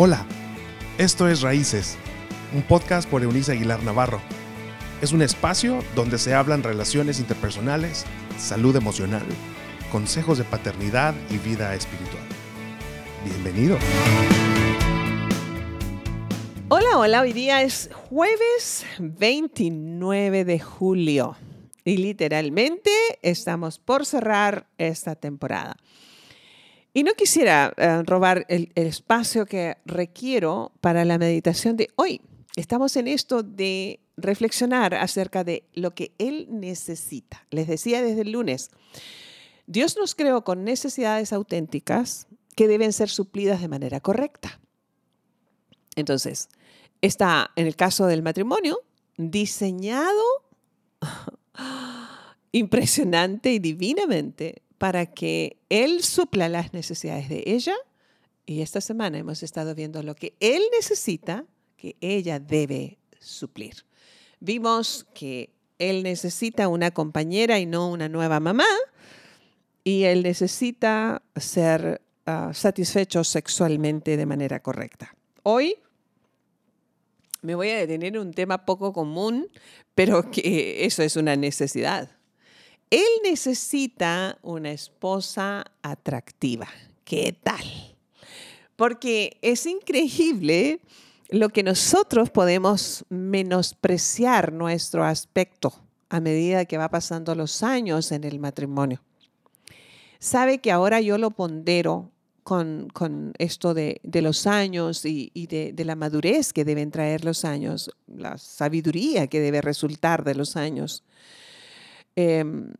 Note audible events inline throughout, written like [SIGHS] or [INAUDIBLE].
Hola, esto es Raíces, un podcast por Eunice Aguilar Navarro. Es un espacio donde se hablan relaciones interpersonales, salud emocional, consejos de paternidad y vida espiritual. Bienvenido. Hola, hola, hoy día es jueves 29 de julio y literalmente estamos por cerrar esta temporada. Y no quisiera eh, robar el, el espacio que requiero para la meditación de hoy. Estamos en esto de reflexionar acerca de lo que Él necesita. Les decía desde el lunes, Dios nos creó con necesidades auténticas que deben ser suplidas de manera correcta. Entonces, está en el caso del matrimonio diseñado [LAUGHS] impresionante y divinamente para que Él supla las necesidades de ella. Y esta semana hemos estado viendo lo que Él necesita, que ella debe suplir. Vimos que Él necesita una compañera y no una nueva mamá. Y Él necesita ser uh, satisfecho sexualmente de manera correcta. Hoy me voy a detener en un tema poco común, pero que eso es una necesidad. Él necesita una esposa atractiva. ¿Qué tal? Porque es increíble lo que nosotros podemos menospreciar nuestro aspecto a medida que va pasando los años en el matrimonio. Sabe que ahora yo lo pondero con, esto de, los años y, de, la madurez que deben traer los años, la sabiduría que debe resultar de los años. Em,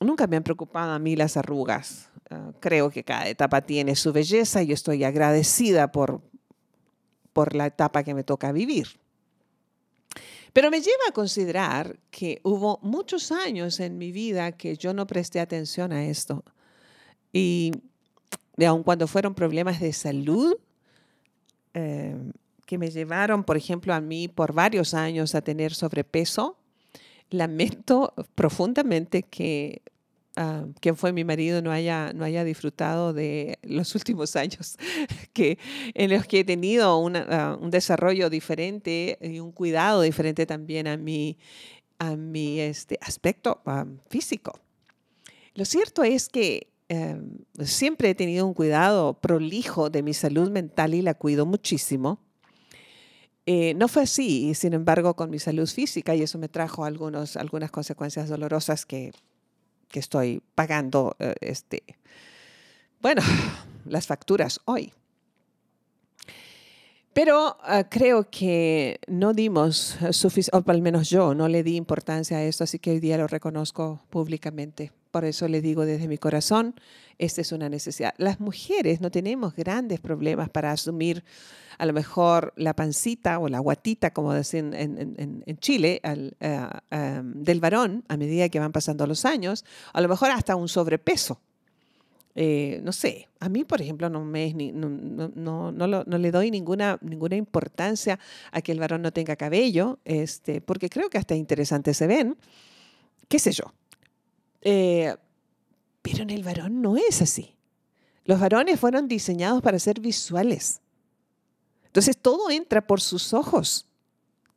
nunca me han preocupado a mí las arrugas. Ah, creo que cada etapa tiene su belleza y estoy agradecida por, por la etapa que me toca vivir. Pero me lleva a considerar que hubo muchos años en mi vida que yo no presté atención a esto. Y, aun cuando fueron problemas de salud, eh, que me llevaron, por ejemplo, a mí por varios años a tener sobrepeso, lamento profundamente que uh, quien fue mi marido no haya, no haya disfrutado de los últimos años [LAUGHS] que, en los que he tenido una, un desarrollo diferente y un cuidado diferente también a mi, a mi este, aspecto físico. Lo cierto es que em, siempre he tenido un cuidado prolijo de mi salud mental y la cuido muchísimo. Eh, no fue así, sin embargo, con mi salud física y eso me trajo algunas consecuencias dolorosas que, estoy pagando, eh, este, bueno, [SIGHS] las facturas hoy. Pero ah, creo que no dimos suficiente, o al menos yo no le di importancia a esto, así que hoy día lo reconozco públicamente. Por eso le digo desde mi corazón, esta es una necesidad. Las mujeres no tenemos grandes problemas para asumir a lo mejor la pancita o la guatita, como dicen en, Chile, eh, em, del varón a medida que van pasando los años, a lo mejor hasta un sobrepeso. Eh, no sé, a mí, por ejemplo, no, me, no, no, no, le doy ninguna, ninguna importancia a que el varón no tenga cabello, este, porque creo que hasta interesantes se ven, qué sé yo. Eh, pero en el varón no es así. Los varones fueron diseñados para ser visuales. Entonces todo entra por sus ojos.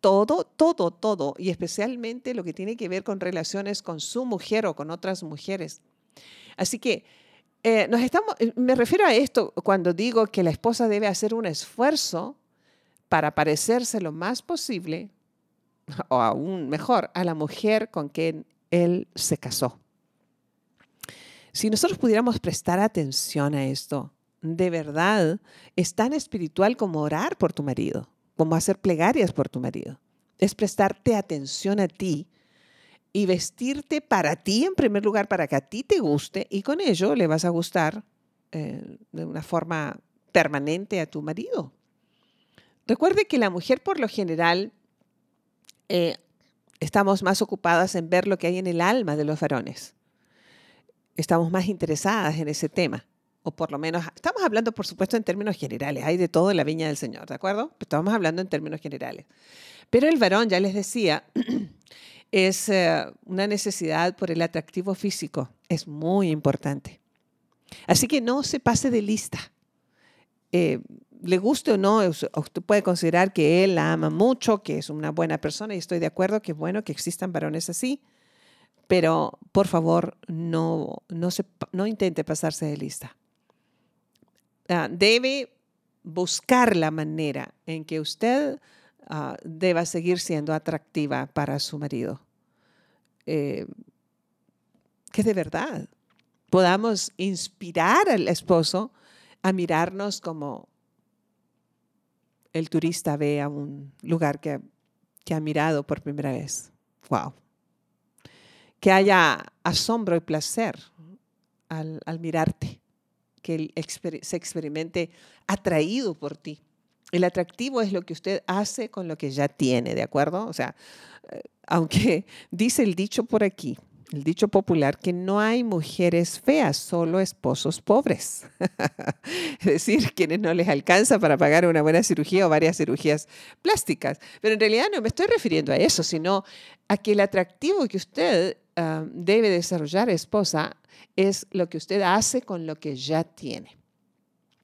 Todo, todo, todo. Y especialmente lo que tiene que ver con relaciones con su mujer o con otras mujeres. Así que eh, nos estamos, eh, me refiero a esto cuando digo que la esposa debe hacer un esfuerzo para parecerse lo más posible, o aún mejor, a la mujer con quien él se casó. Si nosotros pudiéramos prestar atención a esto, de verdad, es tan espiritual como orar por tu marido, como hacer plegarias por tu marido. Es prestarte atención a ti y vestirte para ti en primer lugar, para que a ti te guste y con ello le vas a gustar eh, de una forma permanente a tu marido. Recuerde que la mujer por lo general eh, estamos más ocupadas en ver lo que hay en el alma de los varones estamos más interesadas en ese tema. O por lo menos, estamos hablando, por supuesto, en términos generales. Hay de todo en la viña del Señor, ¿de acuerdo? Estamos hablando en términos generales. Pero el varón, ya les decía, [CLEARS THROAT] es eh, una necesidad por el atractivo físico. Es muy importante. Así que no se pase de lista. Eh, le guste o no, usted puede considerar que él la ama mucho, que es una buena persona y estoy de acuerdo que es bueno que existan varones así, pero por favor no, no, se, no intente pasarse de lista. Ah, debe buscar la manera en que usted uh, deba seguir siendo atractiva para su marido. Eh, que de verdad podamos inspirar al esposo a mirarnos como el turista ve a un lugar que, que ha mirado por primera vez. ¡Wow! Que haya asombro y placer al, al mirarte, que él se experimente atraído por ti. El atractivo es lo que usted hace con lo que ya tiene, ¿de acuerdo? O sea, eh, aunque [LAUGHS] dice el dicho por aquí, el dicho popular, que no hay mujeres feas, solo esposos pobres. [LAUGHS] es decir, quienes no les alcanza para pagar una buena cirugía o varias cirugías plásticas. Pero en realidad no me estoy refiriendo a eso, sino a que el atractivo que usted ah, debe desarrollar, esposa, es lo que usted hace con lo que ya tiene.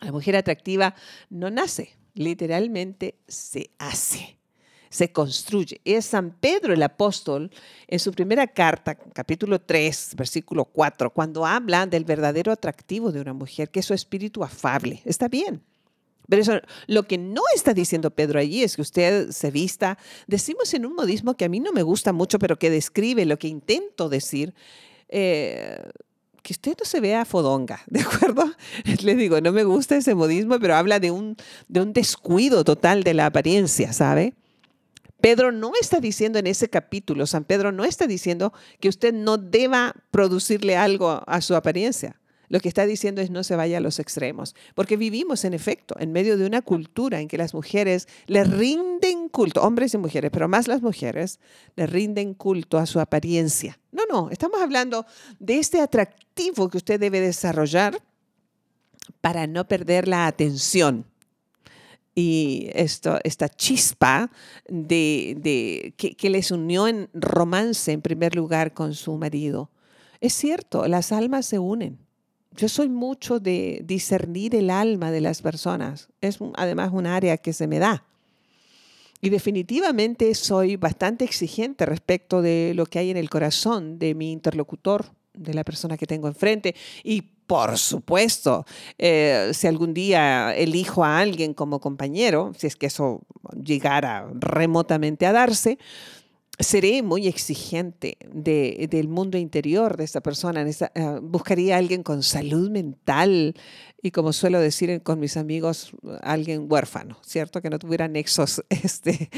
La mujer atractiva no nace, literalmente se hace se construye. Es San Pedro el apóstol en su primera carta, capítulo 3, versículo 4, cuando habla del verdadero atractivo de una mujer, que es su espíritu afable. Está bien. Pero eso, lo que no está diciendo Pedro allí es que usted se vista, decimos en un modismo que a mí no me gusta mucho, pero que describe lo que intento decir, eh, que usted no se vea fodonga, [LAUGHS] ¿de acuerdo? Le digo, no me gusta ese modismo, pero habla de un, de un descuido total de la apariencia, ¿sabe? Pedro no está diciendo en ese capítulo, San Pedro no está diciendo que usted no deba producirle algo a su apariencia. Lo que está diciendo es no se vaya a los extremos, porque vivimos en efecto en medio de una cultura en que las mujeres le rinden culto, hombres y mujeres, pero más las mujeres le rinden culto a su apariencia. No, no, estamos hablando de este atractivo que usted debe desarrollar para no perder la atención y esto, esta chispa de, que, que, les unió en romance en primer lugar con su marido. Es cierto, las almas se unen. Yo soy mucho de discernir el alma de las personas. Es además un área que se me da. Y definitivamente soy bastante exigente respecto de lo que hay en el corazón de mi interlocutor, de la persona que tengo enfrente. Y por supuesto, eh, si algún día elijo a alguien como compañero, si es que eso llegara remotamente a darse, seré muy exigente del mundo interior de esa persona. Eh, buscaría a alguien con salud mental y, como suelo decir con mis amigos, alguien huérfano, ¿cierto? Que no tuviera nexos [LAUGHS] este,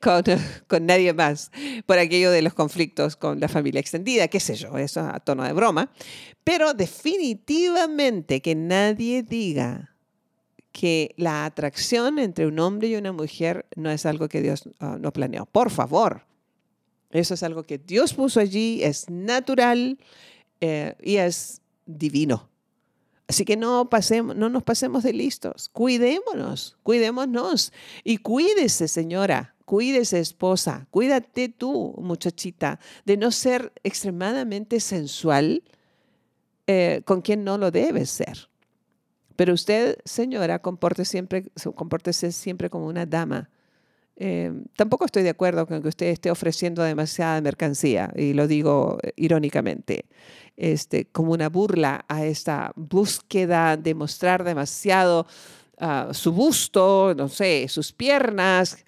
con, con, nadie más por aquello de los conflictos con la familia extendida, qué sé yo, eso a tono de broma. Pero definitivamente que nadie diga que la atracción entre un hombre y una mujer no es algo que Dios ah, no planeó. Por favor, eso es algo que Dios puso allí, es natural eh, y es divino. Así que no, pasemos, no nos pasemos de listos. Cuidémonos, cuidémonos. Y cuídese, señora, cuídese, esposa. Cuídate tú, muchachita, de no ser extremadamente sensual eh, con quien no lo debe ser. Pero usted, señora, comporte siempre, compórtese siempre como una dama eh, tampoco estoy de acuerdo con que usted esté ofreciendo demasiada mercancía, y lo digo eh, irónicamente, este, como una burla a esta búsqueda de mostrar demasiado ah, su busto, no sé, sus piernas,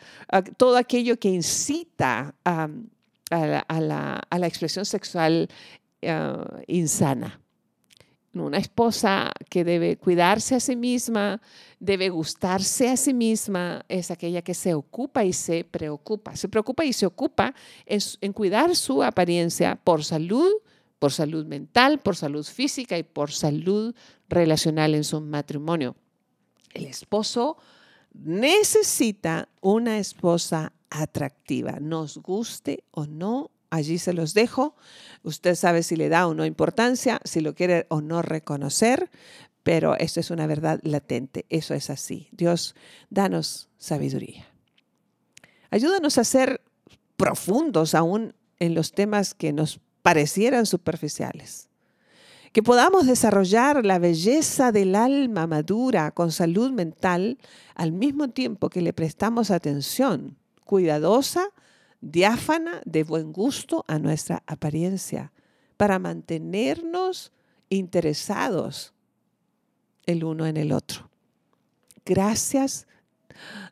todo aquello que incita a, la, expresión sexual ah, insana. Una esposa que debe cuidarse a sí misma, debe gustarse a sí misma, es aquella que se ocupa y se preocupa. Se preocupa y se ocupa en, cuidar su apariencia por salud, por salud mental, por salud física y por salud relacional en su matrimonio. El esposo necesita una esposa atractiva, nos guste o no allí se los dejo. Usted sabe si le da o no importancia, si lo quiere o no reconocer, pero esto es una verdad latente, eso es así. Dios, danos sabiduría. Ayúdanos a ser profundos aún en los temas que nos parecieran superficiales. que podamos desarrollar la belleza del alma madura con salud mental al mismo tiempo que le prestamos atención cuidadosa, diáfana, de buen gusto a nuestra apariencia, para mantenernos interesados el uno en el otro. Gracias,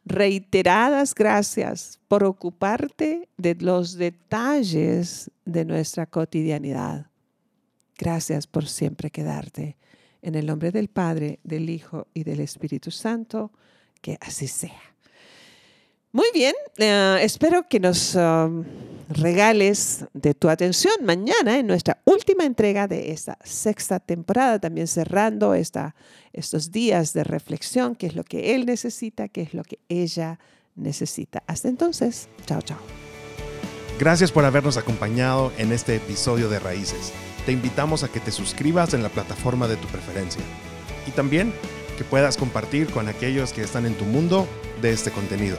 reiteradas gracias por ocuparte de los detalles de nuestra cotidianidad. Gracias por siempre quedarte. En el nombre del Padre, del Hijo y del Espíritu Santo, que así sea. Muy bien, eh, espero que nos um, regales de tu atención mañana en nuestra última entrega de esta sexta temporada, también cerrando esta, estos días de reflexión, qué es lo que él necesita, qué es lo que ella necesita. Hasta entonces, chao, chao. Gracias por habernos acompañado en este episodio de Raíces. Te invitamos a que te suscribas en la plataforma de tu preferencia y también que puedas compartir con aquellos que están en tu mundo de este contenido.